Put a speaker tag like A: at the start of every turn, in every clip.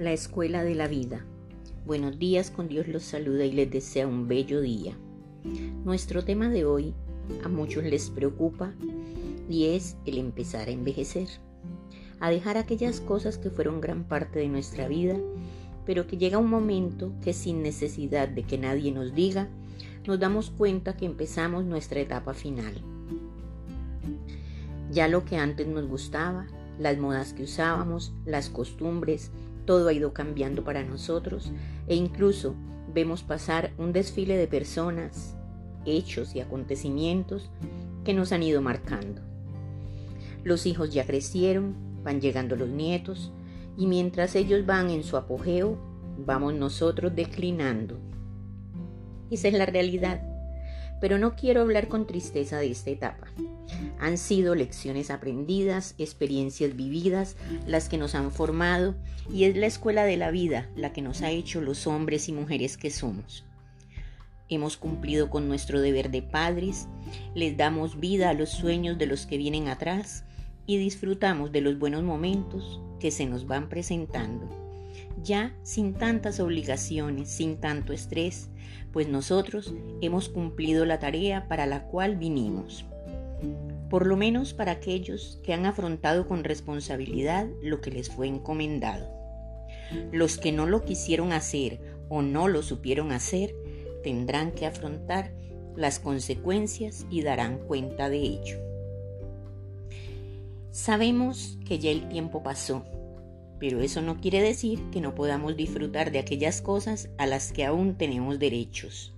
A: La escuela de la vida. Buenos días, con Dios los saluda y les desea un bello día. Nuestro tema de hoy a muchos les preocupa y es el empezar a envejecer, a dejar aquellas cosas que fueron gran parte de nuestra vida, pero que llega un momento que sin necesidad de que nadie nos diga, nos damos cuenta que empezamos nuestra etapa final. Ya lo que antes nos gustaba, las modas que usábamos, las costumbres, todo ha ido cambiando para nosotros e incluso vemos pasar un desfile de personas, hechos y acontecimientos que nos han ido marcando. Los hijos ya crecieron, van llegando los nietos y mientras ellos van en su apogeo, vamos nosotros declinando. Esa es la realidad. Pero no quiero hablar con tristeza de esta etapa. Han sido lecciones aprendidas, experiencias vividas, las que nos han formado y es la escuela de la vida la que nos ha hecho los hombres y mujeres que somos. Hemos cumplido con nuestro deber de padres, les damos vida a los sueños de los que vienen atrás y disfrutamos de los buenos momentos que se nos van presentando, ya sin tantas obligaciones, sin tanto estrés, pues nosotros hemos cumplido la tarea para la cual vinimos por lo menos para aquellos que han afrontado con responsabilidad lo que les fue encomendado. Los que no lo quisieron hacer o no lo supieron hacer tendrán que afrontar las consecuencias y darán cuenta de ello. Sabemos que ya el tiempo pasó, pero eso no quiere decir que no podamos disfrutar de aquellas cosas a las que aún tenemos derechos.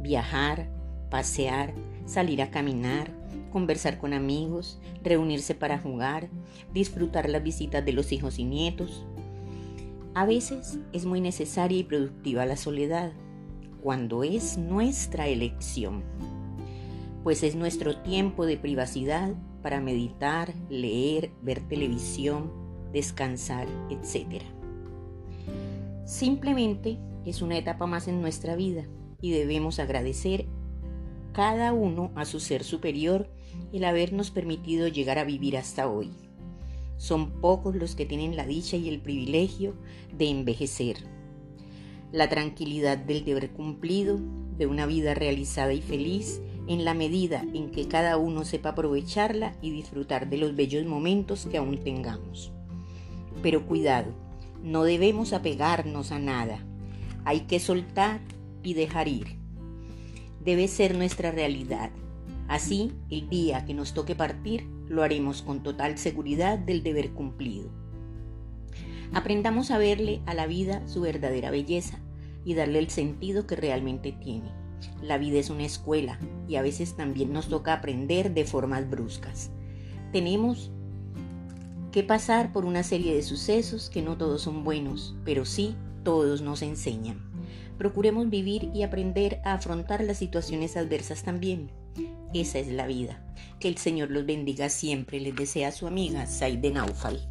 A: Viajar, pasear, salir a caminar, conversar con amigos, reunirse para jugar, disfrutar las visitas de los hijos y nietos. A veces es muy necesaria y productiva la soledad, cuando es nuestra elección, pues es nuestro tiempo de privacidad para meditar, leer, ver televisión, descansar, etc. Simplemente es una etapa más en nuestra vida y debemos agradecer cada uno a su ser superior el habernos permitido llegar a vivir hasta hoy. Son pocos los que tienen la dicha y el privilegio de envejecer. La tranquilidad del deber cumplido, de una vida realizada y feliz, en la medida en que cada uno sepa aprovecharla y disfrutar de los bellos momentos que aún tengamos. Pero cuidado, no debemos apegarnos a nada. Hay que soltar y dejar ir. Debe ser nuestra realidad Así, el día que nos toque partir, lo haremos con total seguridad del deber cumplido. Aprendamos a verle a la vida su verdadera belleza y darle el sentido que realmente tiene. La vida es una escuela y a veces también nos toca aprender de formas bruscas. Tenemos que pasar por una serie de sucesos que no todos son buenos, pero sí todos nos enseñan. Procuremos vivir y aprender a afrontar las situaciones adversas también. Esa es la vida. Que el Señor los bendiga siempre. Les desea su amiga Saide Naufal.